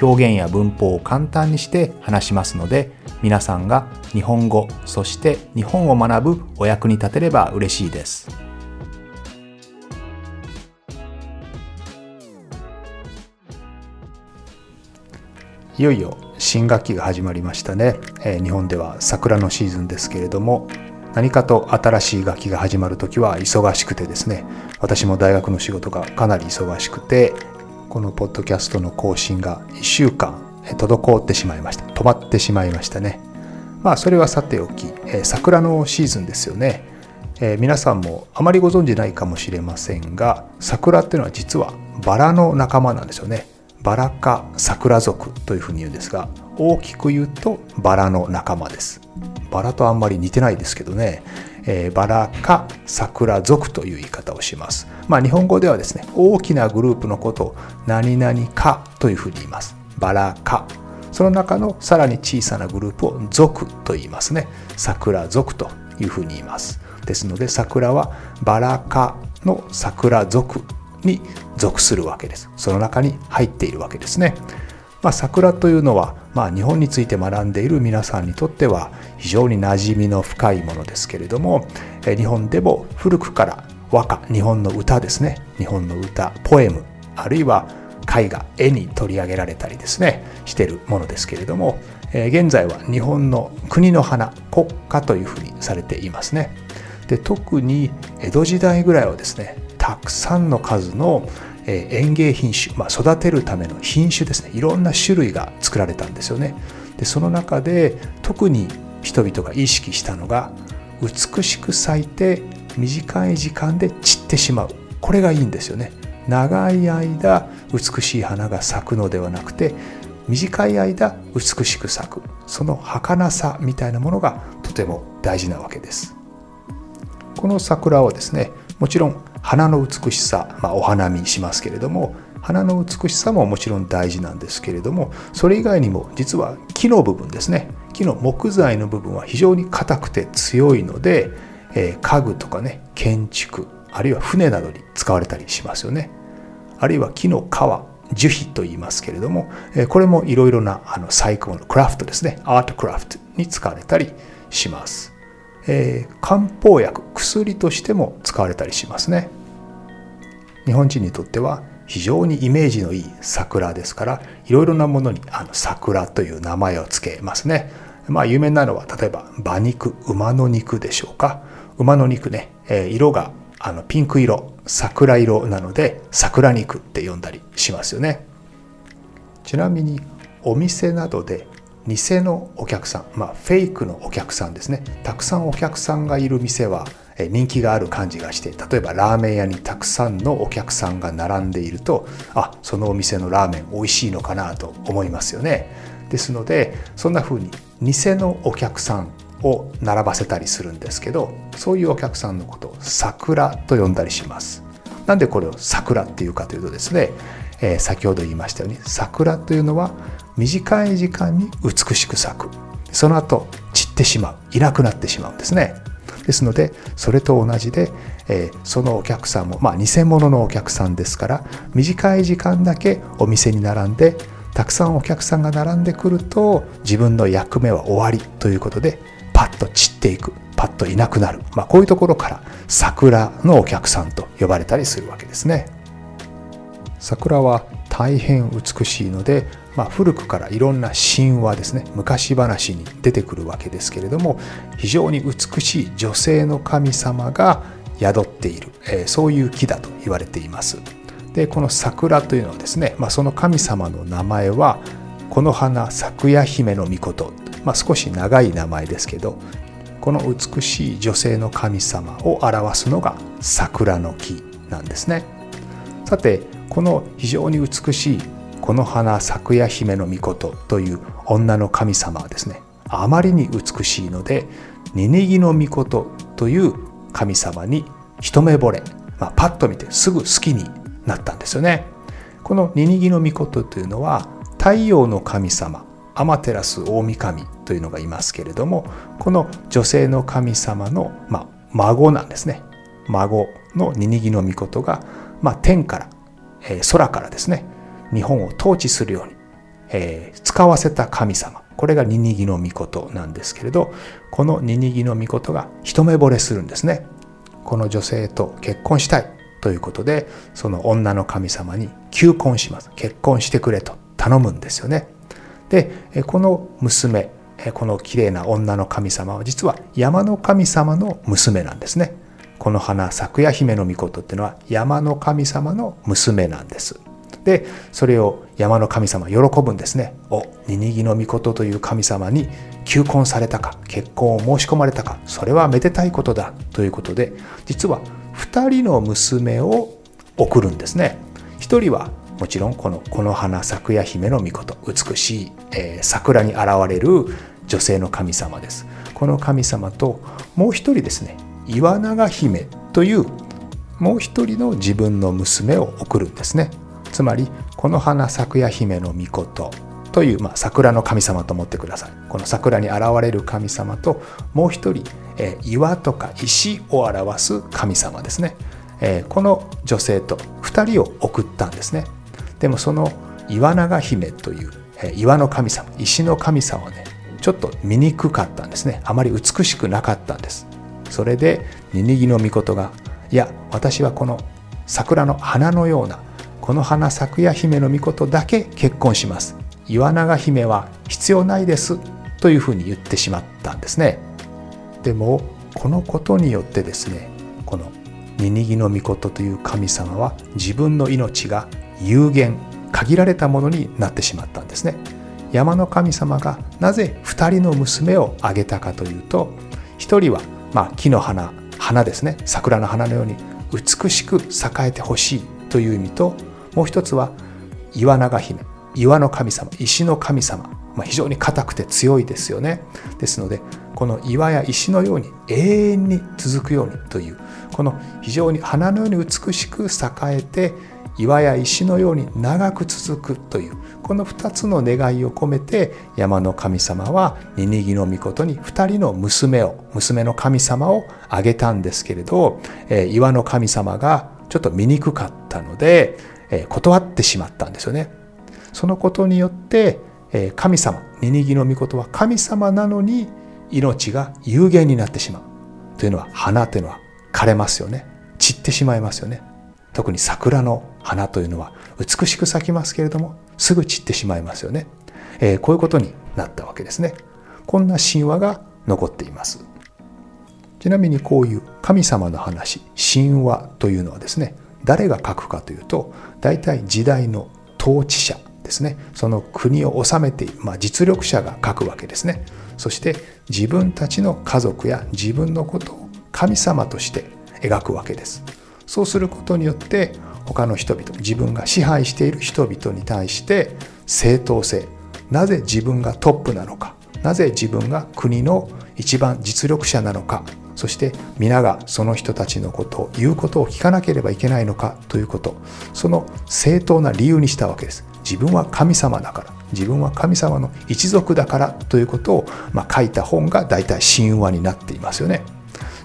表現や文法を簡単にして話しますので皆さんが日本語そして日本を学ぶお役に立てれば嬉しいです。いよいよ新学期が始まりましたね、えー、日本では桜のシーズンですけれども何かと新しい学期が始まる時は忙しくてですね私も大学の仕事がかなり忙しくてこのポッドキャストの更新が1週間滞ってしまいました。止まってしまいましたね。まあそれはさておき、えー、桜のシーズンですよね、えー、皆さんもあまりご存じないかもしれませんが桜っていうのは実はバラの仲間なんですよね。バラ科桜属というふうに言うんですが大きく言うとバラの仲間です。バラとあんまり似てないですけどね、えー、バラ科桜属という言い方をします。まあ日本語ではですね大きなグループのことを何々科というふうに言います。バラ科その中のさらに小さなグループを属と言いますね。桜属というふうに言います。ですので桜はバラ科の桜属に属するわけです。その中に入っているわけですね。まあ、桜というのは、まあ、日本について学んでいる皆さんにとっては非常に馴染みの深いものですけれども日本でも古くから和歌日本の歌ですね。日本の歌ポエムあるいは絵画絵に取り上げられたりですねしてるものですけれども現在は日本の国の花国家というふうにされていますね。で特に江戸時代ぐらいはですねたくさんの数の園芸品種、まあ、育てるための品種ですね。いろんな種類が作られたんですよね。でその中で特に人々が意識したのが美しく咲いて短い時間で散ってしまう。これがいいんですよね。長い間美しい花が咲くのではなくて短い間美しく咲く。その儚さみたいなものがとても大事なわけです。この桜はですねもちろん花の美しさ、まあ、お花見しますけれども花の美しさももちろん大事なんですけれどもそれ以外にも実は木の部分ですね。木の木材の部分は非常に硬くて強いので、えー、家具とかね建築あるいは船などに使われたりしますよね。あるいは木の皮樹皮と言いますけれどもえこれもいろいろなあの細工のクラフトですね。アートクラフトに使われたりします。えー、漢方薬薬としても使われたりしますね。日本人にとっては非常にイメージのいい桜ですからいろいろなものにあの桜という名前を付けますね。まあ有名なのは例えば馬肉馬の肉でしょうか。馬の肉ね、えー、色があのピンク色桜色なので桜肉って呼んだりしますよね。ちなみにお店などで偽のお客さん、まあ、フェイクのお客さんですね。たくさんお客さんがいる店は人気がある感じがして例えばラーメン屋にたくさんのお客さんが並んでいるとあそのお店のラーメン美味しいのかなと思いますよね。ですのでそんな風に偽のお客さんを並ばせたりするんですけどそういうお客さんのことを桜と呼んだりします。なんでこれを桜っていうかというとですね、えー、先ほど言いましたように桜というのは短い時間に美しく咲く。その後散ってしまう。いなくなってしまうんですね。ですのでそれと同じで、えー、そのお客さんもまあ偽物のお客さんですから短い時間だけお店に並んでたくさんお客さんが並んでくると自分の役目は終わりということでパッと散っていく。パッといなくなる、まあ、こういうところから桜のお客さんと呼ばれたりするわけですね。桜は大変美しいのでまあ、古くからいろんな神話ですね昔話に出てくるわけですけれども非常に美しい女性の神様が宿っている、えー、そういう木だと言われています。でこの桜というのはですね、まあ、その神様の名前はこの花咲夜姫の御事、まあ、少し長い名前ですけどこの美しい女性の神様を表すのが桜の木なんですね。さてこの非常に美しいこの花咲夜姫の御事という女の神様はですねあまりに美しいので「ニニギの御事」という神様に一目惚れ、まあ、パッと見てすぐ好きになったんですよね。このニニギノミコトというのは太陽の神様アマテラス大神というのがいますけれどもこの女性の神様の、まあ、孫なんですね孫のニニギノミコトが、まあ、天から、えー、空からですね日本を統治するように、えー、使わせた神様。これがニニギノミコトなんですけれどこのニニギノミコトが一目惚れするんですね。この女性と結婚したいということでその女の神様に求婚します。結婚してくれと頼むんですよね。でこの娘この綺麗な女の神様は実は山の神様の娘なんですね。この花咲夜姫の御事っていうのは山の神様の娘なんです。でそれを山の神様喜ぶんですね。おニニギの御事という神様に求婚されたか結婚を申し込まれたかそれはめでたいことだということで実は2人の娘を送るんですね。1人はもちろんこのこの花咲夜姫の御事美しい、えー、桜に現れる女性の神様です。この神様ともう一人ですね岩永姫というもう一人の自分の娘を送るんですね。つまりこの花咲夜姫の御事という、まあ、桜の神様と思ってください。この桜に現れる神様ともう一人、え、岩とか石を表す神様ですね、えー、この女性と2人を送ったんですね。でもその岩永姫という、えー、岩の神様石の神様はねちょっと醜かったんですね。あまり美しくなかったんです。それでニニギの御事がいや私はこの桜の花のようなこの花咲夜姫の御事だけ結婚します。岩永姫は必要ないです。というふうに言ってしまったんですね。でもこのことによってですねこのニニギの御事という神様は自分の命が有限限られたものになってしまったんですね。山の神様がなぜ2人の娘をあげたかというと1人はま木の花花ですね。桜の花のように美しく栄えてほしいという意味ともう一つは岩永姫岩の神様石の神様、まあ、非常に硬くて強いですよね。ですのでこの岩や石のように永遠に続くようにというこの非常に花のように美しく栄えて岩や石のように長く続くというこの2つの願いを込めて山の神様はニニギの御事に2人の娘を娘の神様をあげたんですけれど、え岩の神様がちょっと醜かったので、え断ってしまったんですよね。そのことによって、え神様ニニギの御事は神様なのに命が有限になってしまうというのは花というのは枯れますよね。散ってしまいますよね。特に桜の花というのは美しく咲きますけれどもすぐ散ってしまいますよね、えー、こういうことになったわけですね。こんな神話が残っています。ちなみにこういう神様の話神話というのはですね誰が書くかというと大体時代の統治者ですね。その国を治めている、まあ、実力者が書くわけですね。そして自分たちの家族や自分のことを神様として描くわけです。そうすることによって他の人々自分が支配している人々に対して正当性なぜ自分がトップなのかなぜ自分が国の一番実力者なのかそして皆がその人たちのことを言うことを聞かなければいけないのかということその正当な理由にしたわけです。自分は神様だから自分は神様の一族だからということを、まあ、書いた本が大体神話になっていますよね。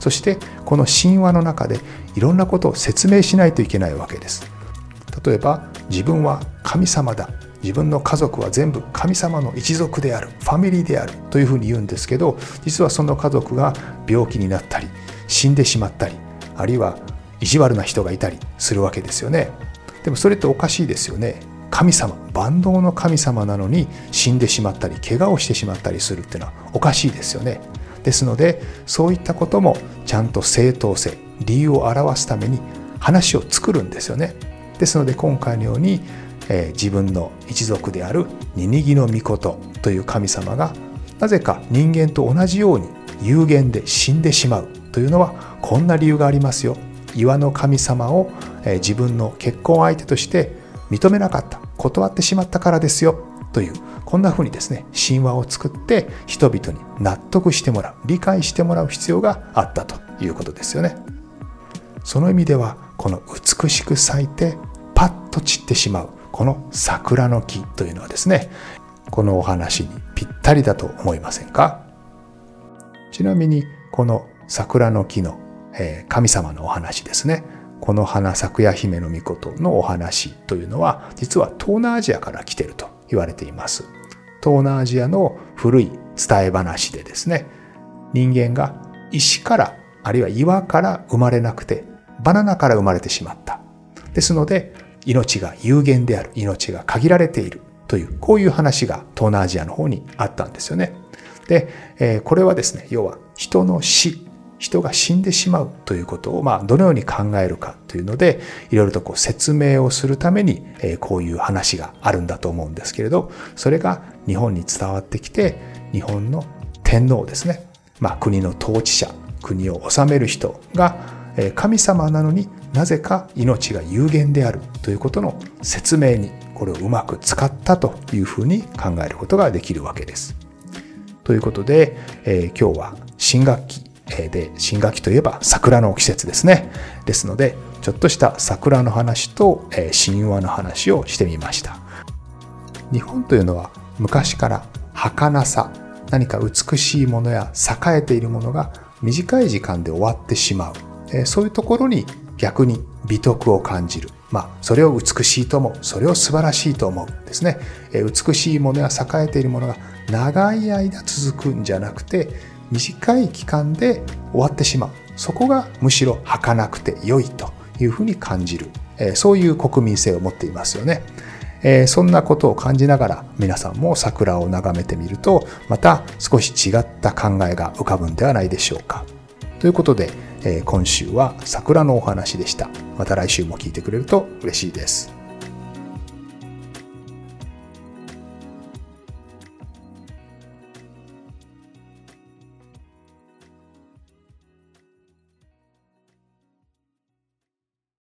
そしてこの神話の中でいろんなことを説明しないといけないわけです。例えば自分は神様だ。自分の家族は全部神様の一族であるファミリーであるというふうに言うんですけど実はその家族が病気になったり死んでしまったりあるいは意地悪な人がいたりするわけですよね。でもそれっておかしいですよね。神様万能の神様なのに死んでしまったり怪我をしてしまったりするっていうのはおかしいですよね。ですのでそういったこともちゃんと正当性理由を表すために話を作るんですよね。ですので今回のようにえー、自分の一族であるニニギの御事という神様がなぜか人間と同じように有限で死んでしまうというのはこんな理由がありますよ。岩の神様を、えー、自分の結婚相手として認めなかった断ってしまったからですよ。というこんなふうにですね神話を作って人々に納得してもらう理解してもらう必要があったということですよね。その意味ではこの美しく咲いてパッと散ってしまう。この桜の木というのはですねこのお話にぴったりだと思いませんか？ちなみにこの桜の木のえ神様のお話ですね。この花咲夜姫の御事のお話というのは実は東南アジアから来てると言われています。東南アジアの古い伝え話でですね人間が石からあるいは岩から生まれなくてバナナから生まれてしまった。ですので命が有限である命が限られているというこういう話が東南アジアの方にあったんですよねで、えこれはですね要は人の死人が死んでしまうということを、まあ、どのように考えるかというので、いろいろとこう説明をするために、えー、こういう話があるんだと思うんですけれど、それが日本に伝わってきて、日本の天皇ですね。まあ、国の統治者、国を治める人が、えー、神様なのになぜか命が有限であるということの説明に、これをうまく使ったというふうに考えることができるわけです。ということで、えー、今日は新学期で新学期といえば桜の季節ですね。ですのでちょっとした桜の話と神話の話をしてみました。日本というのは昔から儚さ何か美しいものや栄えているものが短い時間で終わってしまう。そういうところに逆に美徳を感じるまあ、それを美しいと思う。それを素晴らしいと思う。ですね。美しいものや栄えているものが長い間続くんじゃなくて、短い期間で終わってしまう。そこがむしろ儚くて良いというふうに感じる。そういう国民性を持っていますよね。そんなことを感じながら皆さんも桜を眺めてみるとまた少し違った考えが浮かぶんではないでしょうか。ということで今週は桜のお話でした。また来週も聞いてくれると嬉しいです。